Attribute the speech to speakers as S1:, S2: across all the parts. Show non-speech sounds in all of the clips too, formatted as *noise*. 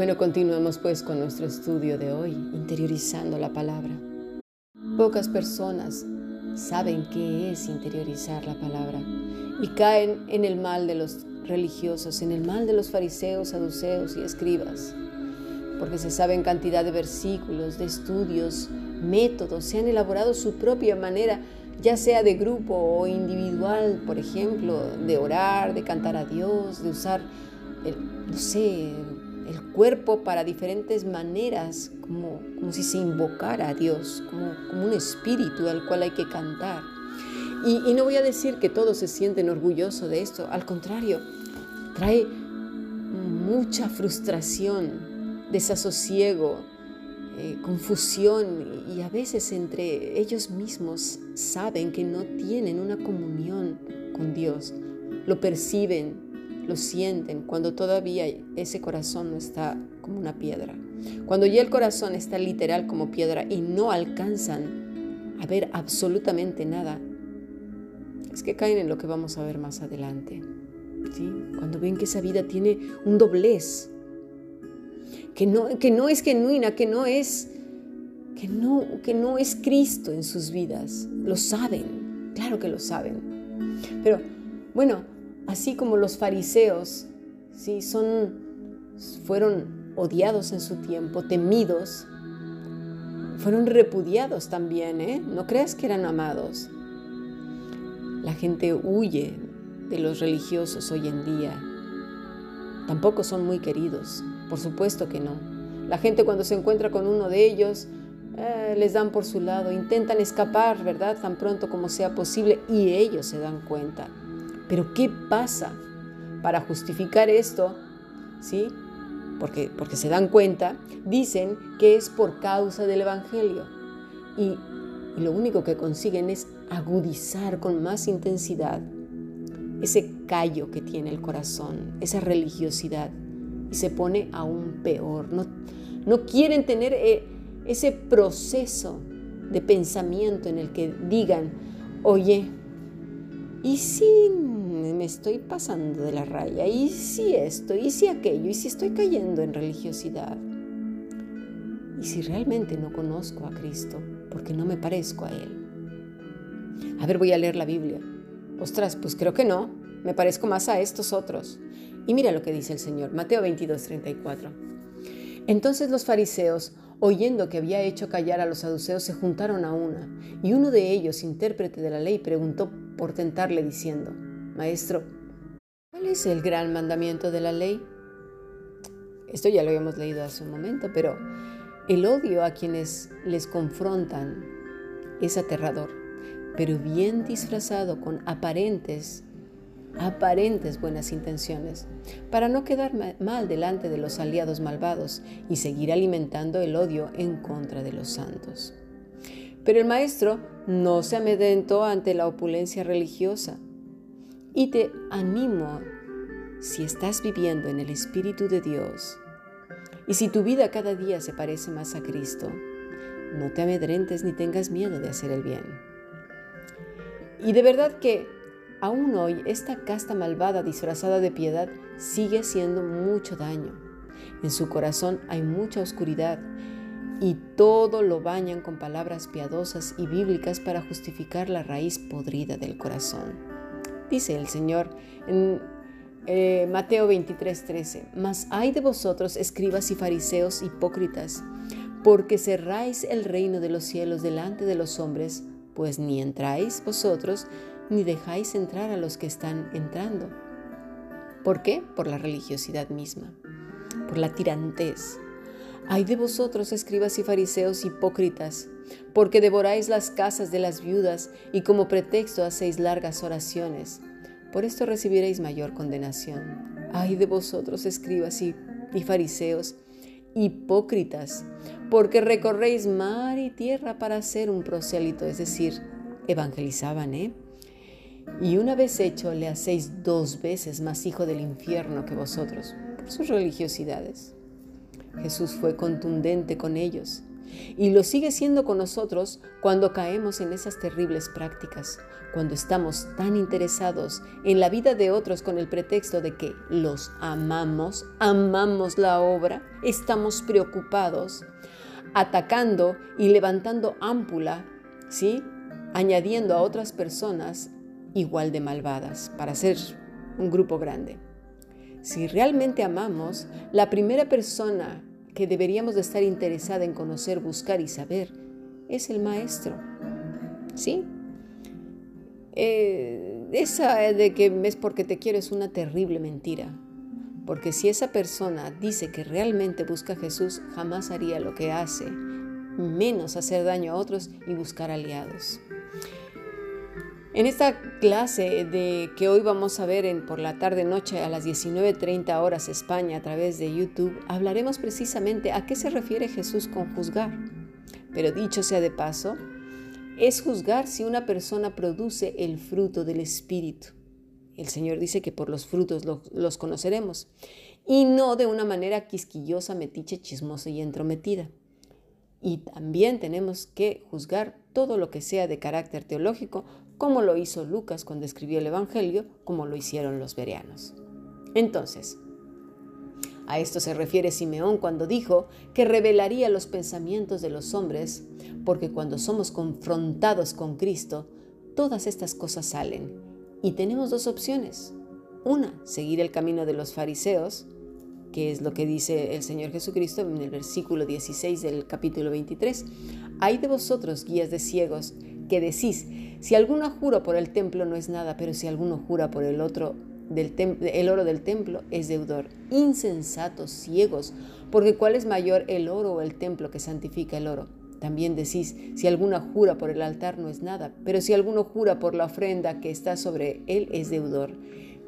S1: Bueno, continuemos pues con nuestro estudio de hoy, interiorizando la palabra. Pocas personas saben qué es interiorizar la palabra y caen en el mal de los religiosos, en el mal de los fariseos, saduceos y escribas, porque se saben cantidad de versículos, de estudios, métodos, se han elaborado su propia manera, ya sea de grupo o individual, por ejemplo, de orar, de cantar a Dios, de usar, no sé, el cuerpo para diferentes maneras, como, como si se invocara a Dios, como, como un espíritu al cual hay que cantar. Y, no voy a decir que todos se sienten orgullosos de esto, al contrario, trae mucha frustración, desasosiego, eh, confusión y a veces entre ellos mismos saben que no tienen una comunión con Dios, lo perciben, lo sienten cuando todavía ese corazón no está como una piedra. Cuando ya el corazón está literal como piedra y no alcanzan a ver absolutamente nada, es que caen en lo que vamos a ver más adelante. ¿sí? Cuando ven que esa vida tiene un doblez, que no, que no es genuina, que no es, que, no, que no es Cristo en sus vidas. Lo saben, claro que lo saben. Pero bueno, así como los fariseos, ¿sí? Son, fueron odiados en su tiempo, temidos, fueron repudiados también, ¿eh? No creas que eran amados. La gente huye de los religiosos hoy en día. Tampoco son muy queridos, por supuesto que no. La gente cuando se encuentra con uno de ellos, eh, les dan por su lado, intentan escapar, ¿verdad? Tan pronto como sea posible y ellos se dan cuenta. Pero ¿qué pasa para justificar esto? ¿Sí? Porque, porque se dan cuenta, dicen que es por causa del Evangelio. Y, lo único que consiguen es agudizar con más intensidad ese callo que tiene el corazón, esa religiosidad, y se pone aún peor. No, no quieren tener eh, ese proceso de pensamiento en el que digan, oye, ¿y si me estoy pasando de la raya? ¿Y si esto? ¿Y si aquello? ¿Y si estoy cayendo en religiosidad? ¿Y si realmente no conozco a Cristo porque no me parezco a Él? A ver, voy a leer la Biblia. Ostras, pues creo que no. Me parezco más a estos otros. Y mira lo que dice el Señor, Mateo 22, 34. Entonces los fariseos, oyendo que había hecho callar a los saduceos, se juntaron a una, y uno de ellos, intérprete de la ley, preguntó por tentarle diciendo, Maestro, ¿cuál es el gran mandamiento de la ley? Esto ya lo habíamos leído hace un momento, pero el odio a quienes les confrontan es aterrador pero bien disfrazado con aparentes, aparentes buenas intenciones, para no quedar mal delante de los aliados malvados y seguir alimentando el odio en contra de los santos. Pero el maestro no se amedrentó ante la opulencia religiosa y te animo si estás viviendo en el Espíritu de Dios y si tu vida cada día se parece más a Cristo, no te amedrentes ni tengas miedo de hacer el bien. Y de verdad que aún hoy esta casta malvada disfrazada de piedad sigue haciendo mucho daño. En su corazón hay mucha oscuridad y todo lo bañan con palabras piadosas y bíblicas para justificar la raíz podrida del corazón. Dice el Señor en eh, Mateo 23, 13, Mas hay de vosotros, escribas y fariseos hipócritas, porque cerráis el reino de los cielos delante de los hombres, pues ni entráis vosotros, ni dejáis entrar a los que están entrando. ¿Por qué? Por la religiosidad misma, por la tirantez. Hay de vosotros, escribas y fariseos hipócritas, porque devoráis las casas de las viudas y como pretexto hacéis largas oraciones. Por esto recibiréis mayor condenación. Ay de vosotros, escribas y, y fariseos, hipócritas, porque recorréis mar y tierra para ser un prosélito, es decir, evangelizaban, ¿eh? Y una vez hecho, le hacéis dos veces más hijo del infierno que vosotros, por sus religiosidades. Jesús fue contundente con ellos Y lo sigue siendo con nosotros cuando caemos en esas terribles prácticas, cuando estamos tan interesados en la vida de otros con el pretexto de que los amamos, amamos la obra, estamos preocupados, atacando y levantando ámpula, ¿sí? Añadiendo a otras personas igual de malvadas para ser un grupo grande. Si realmente amamos, la primera persona que deberíamos de estar interesada en conocer, buscar y saber es el maestro. ¿Sí? Eh, esa de que es porque te quiero es una terrible mentira. Porque si esa persona dice que realmente busca a Jesús, jamás haría lo que hace, menos hacer daño a otros y buscar aliados. En esta clase de que hoy vamos a ver en por la tarde noche a las 19:30 horas España a través de YouTube, hablaremos precisamente a qué se refiere Jesús con juzgar. Pero dicho sea de paso, es juzgar si una persona produce el fruto del Espíritu. El Señor dice que por los frutos los conoceremos y no de una manera quisquillosa, metiche, chismosa y entrometida. Y también tenemos que juzgar todo lo que sea de carácter teológico, como lo hizo Lucas cuando escribió el Evangelio, como lo hicieron los bereanos. Entonces, a esto se refiere Simeón cuando dijo que revelaría los pensamientos de los hombres, porque cuando somos confrontados con Cristo, todas estas cosas salen. Y tenemos dos opciones. Una, seguir el camino de los fariseos, que es lo que dice el Señor Jesucristo en el versículo 16 del capítulo 23. Hay de vosotros, guías de ciegos, que decís, si alguno jura por el templo no es nada, pero si alguno jura por el otro, del el oro del templo es deudor. Insensatos, ciegos, porque ¿cuál es mayor el oro o el templo que santifica el oro? También decís, si alguno jura por el altar no es nada, pero si alguno jura por la ofrenda que está sobre él es deudor.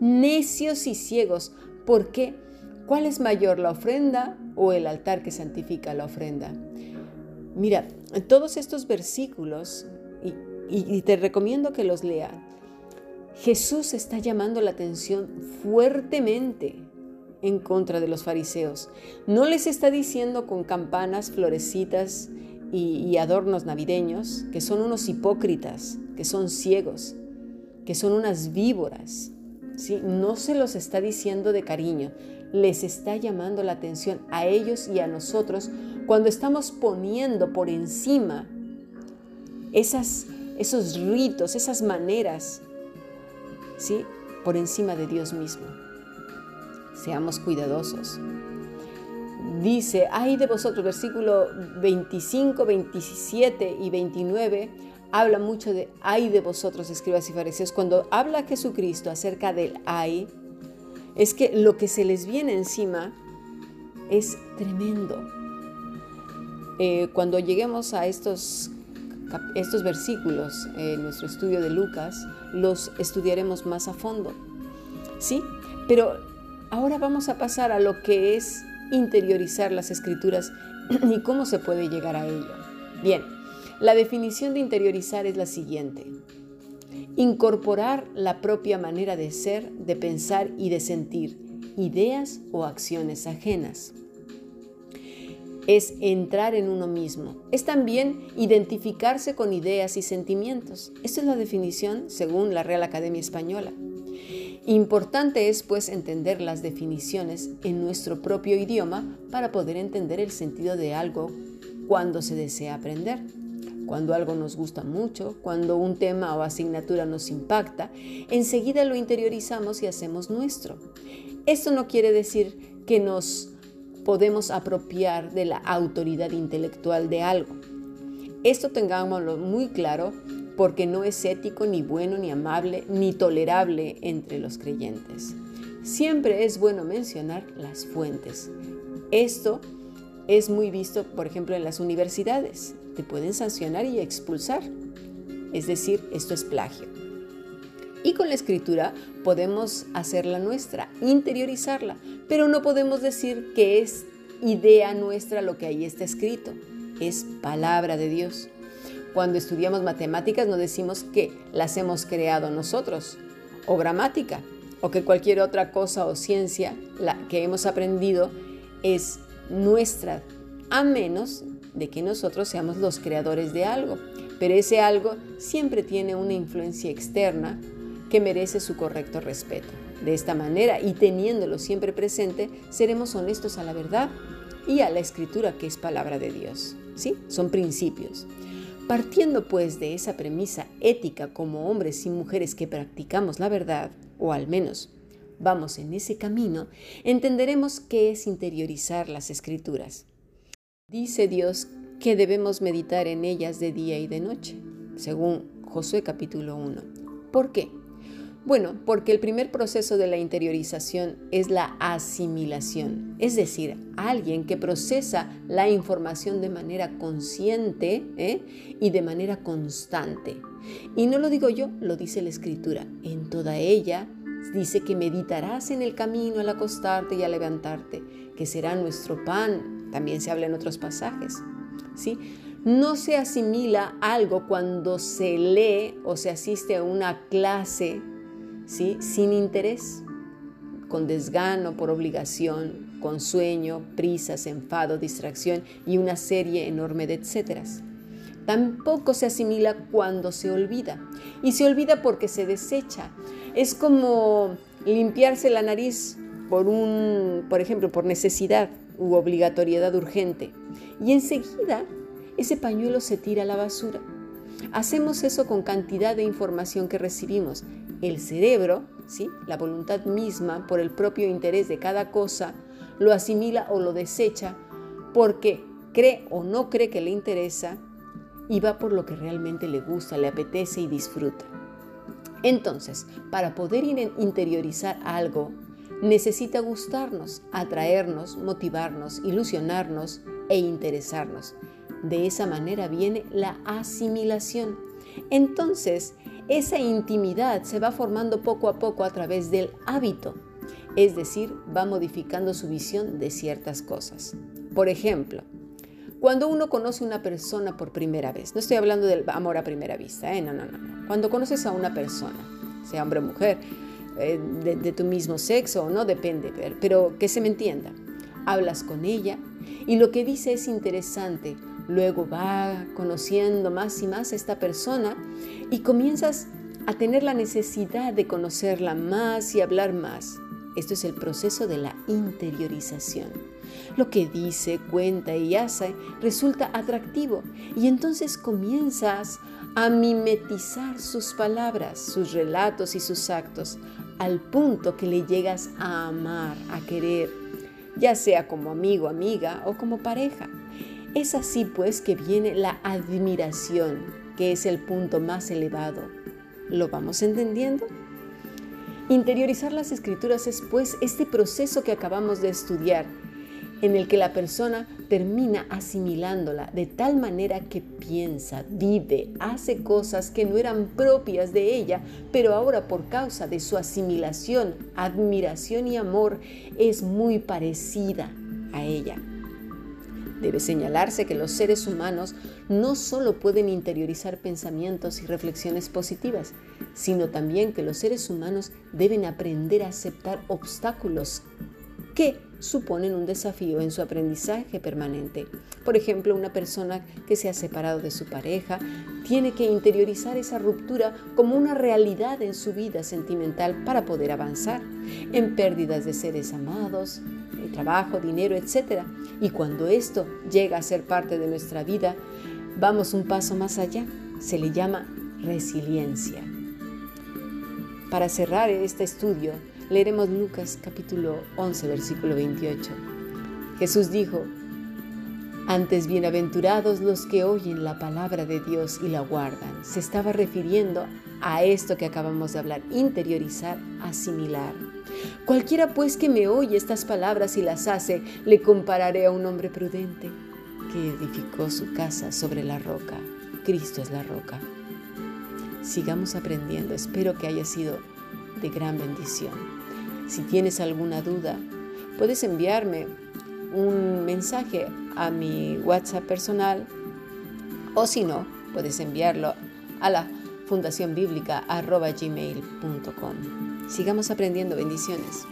S1: Necios y ciegos, ¿por qué? ¿Cuál es mayor, la ofrenda o el altar que santifica la ofrenda? Mira, todos estos versículos, y, te recomiendo que los leas, Jesús está llamando la atención fuertemente en contra de los fariseos. No les está diciendo con campanas, florecitas y, adornos navideños que son unos hipócritas, que son ciegos, que son unas víboras. ¿sí? No se los está diciendo de cariño, les está llamando la atención a ellos y a nosotros cuando estamos poniendo por encima esas, esos ritos, esas maneras, ¿sí? por encima de Dios mismo. Seamos cuidadosos. Dice, ay de vosotros, versículo 25, 27 y 29, habla mucho de ay de vosotros, escribas y fariseos. Cuando habla Jesucristo acerca del ay, es que lo que se les viene encima es tremendo. Eh, cuando lleguemos a estos, estos versículos en nuestro estudio de Lucas, los estudiaremos más a fondo. ¿Sí? Pero ahora vamos a pasar a lo que es interiorizar las escrituras *clears throat* y cómo se puede llegar a ello. Bien, la definición de interiorizar es la siguiente. Incorporar la propia manera de ser, de pensar y de sentir, ideas o acciones ajenas. Es entrar en uno mismo. Es también identificarse con ideas y sentimientos. Esta es la definición según la Real Academia Española. Importante es pues entender las definiciones en nuestro propio idioma para poder entender el sentido de algo cuando se desea aprender cuando algo nos gusta mucho, cuando un tema o asignatura nos impacta, enseguida lo interiorizamos y hacemos nuestro. Esto no quiere decir que nos podemos apropiar de la autoridad intelectual de algo. Esto tengámoslo muy claro porque no es ético, ni bueno, ni amable, ni tolerable entre los creyentes. Siempre es bueno mencionar las fuentes. Esto es muy visto, por ejemplo, en las universidades te pueden sancionar y expulsar. Es decir, esto es plagio. Y con la escritura podemos hacerla nuestra, interiorizarla, pero no podemos decir que es idea nuestra lo que ahí está escrito. Es palabra de Dios. Cuando estudiamos matemáticas no decimos que las hemos creado nosotros, o gramática, o que cualquier otra cosa o ciencia la que hemos aprendido es nuestra, a menos de que nosotros seamos los creadores de algo, pero ese algo siempre tiene una influencia externa que merece su correcto respeto. De esta manera, y teniéndolo siempre presente, seremos honestos a la verdad y a la escritura que es palabra de Dios. ¿Sí? Son principios. Partiendo pues de esa premisa ética como hombres y mujeres que practicamos la verdad, o al menos vamos en ese camino, entenderemos qué es interiorizar las escrituras. Dice Dios que debemos meditar en ellas de día y de noche, según Josué capítulo 1. ¿Por qué? Bueno, porque el primer proceso de la interiorización es la asimilación, es decir, alguien que procesa la información de manera consciente ¿eh? y de manera constante. Y no lo digo yo, lo dice la escritura. En toda ella dice que meditarás en el camino al acostarte y al levantarte, que será nuestro pan. También se habla en otros pasajes. ¿sí? No se asimila algo cuando se lee o se asiste a una clase sin interés, con desgano por obligación, con sueño, prisas, enfado, distracción y una serie enorme de etcéteras. Tampoco se asimila cuando se olvida. Y se olvida porque se desecha. Es como limpiarse la nariz por un, por ejemplo, por necesidad u obligatoriedad urgente. Y enseguida ese pañuelo se tira a la basura. Hacemos eso con cantidad de información que recibimos el cerebro, ¿sí? la voluntad misma, por el propio interés de cada cosa, lo asimila o lo desecha porque cree o no cree que le interesa y va por lo que realmente le gusta, le apetece y disfruta. Entonces, para poder interiorizar algo, necesita gustarnos, atraernos, motivarnos, ilusionarnos e interesarnos. De esa manera viene la asimilación. Entonces, esa intimidad se va formando poco a poco a través del hábito, es decir, va modificando su visión de ciertas cosas. Por ejemplo, cuando uno conoce a una persona por primera vez, no estoy hablando del amor a primera vista, ¿eh? no, no, no, cuando conoces a una persona, sea hombre o mujer, eh, de, de tu mismo sexo o no, depende, pero que se me entienda, hablas con ella y lo que dice es interesante, Luego va conociendo más y más a esta persona y comienzas a tener la necesidad de conocerla más y hablar más. Esto es el proceso de la interiorización. Lo que dice, cuenta y hace resulta atractivo y entonces comienzas a mimetizar sus palabras, sus relatos y sus actos, al punto que le llegas a amar, a querer, ya sea como amigo, amiga o como pareja. Es así pues que viene la admiración, que es el punto más elevado. ¿Lo vamos entendiendo? Interiorizar las escrituras es pues este proceso que acabamos de estudiar, en el que la persona termina asimilándola de tal manera que piensa, vive, hace cosas que no eran propias de ella, pero ahora por causa de su asimilación, admiración y amor es muy parecida a ella. Debe señalarse que los seres humanos no solo pueden interiorizar pensamientos y reflexiones positivas, sino también que los seres humanos deben aprender a aceptar obstáculos que suponen un desafío en su aprendizaje permanente. Por ejemplo, una persona que se ha separado de su pareja tiene que interiorizar esa ruptura como una realidad en su vida sentimental para poder avanzar en pérdidas de seres amados, trabajo, dinero, etc. Y cuando esto llega a ser parte de nuestra vida, vamos un paso más allá. Se le llama resiliencia. Para cerrar este estudio, leeremos Lucas capítulo 11, versículo 28. Jesús dijo, antes bienaventurados los que oyen la palabra de Dios y la guardan. Se estaba refiriendo a esto que acabamos de hablar, interiorizar, asimilar. Cualquiera pues que me oye estas palabras y las hace, le compararé a un hombre prudente que edificó su casa sobre la roca. Cristo es la roca. Sigamos aprendiendo. Espero que haya sido de gran bendición. Si tienes alguna duda, puedes enviarme un mensaje a mi WhatsApp personal o si no, puedes enviarlo a la fundacionbiblica.gmail.com. Sigamos aprendiendo bendiciones.